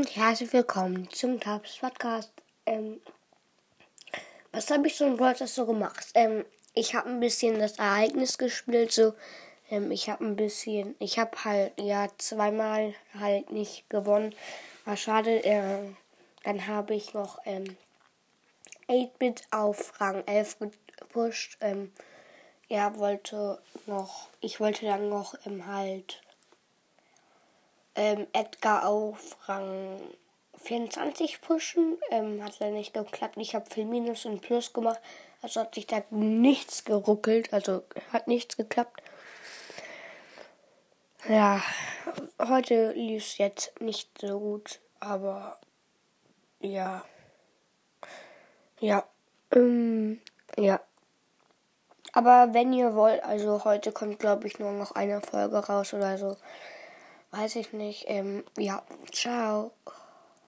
und herzlich willkommen zum Tabs Podcast. Ähm, was habe ich so in Brawl so gemacht? Ähm, ich habe ein bisschen das Ereignis gespielt, so. Ähm, ich habe ein bisschen, ich habe halt ja zweimal halt nicht gewonnen. War schade. Äh, dann habe ich noch ähm, 8-Bit auf Rang 11 gepusht. Ähm, er wollte noch, ich wollte dann noch ähm, halt ähm, Edgar auf Rang 24 pushen. Ähm, hat leider nicht geklappt. Ich habe viel Minus und Plus gemacht. Also hat sich da nichts geruckelt. Also hat nichts geklappt. Ja, heute lief es jetzt nicht so gut. Aber ja. Ja. Ähm, ja. Aber wenn ihr wollt, also heute kommt, glaube ich, nur noch eine Folge raus oder so. Weiß ich nicht. Ähm, ja, ciao.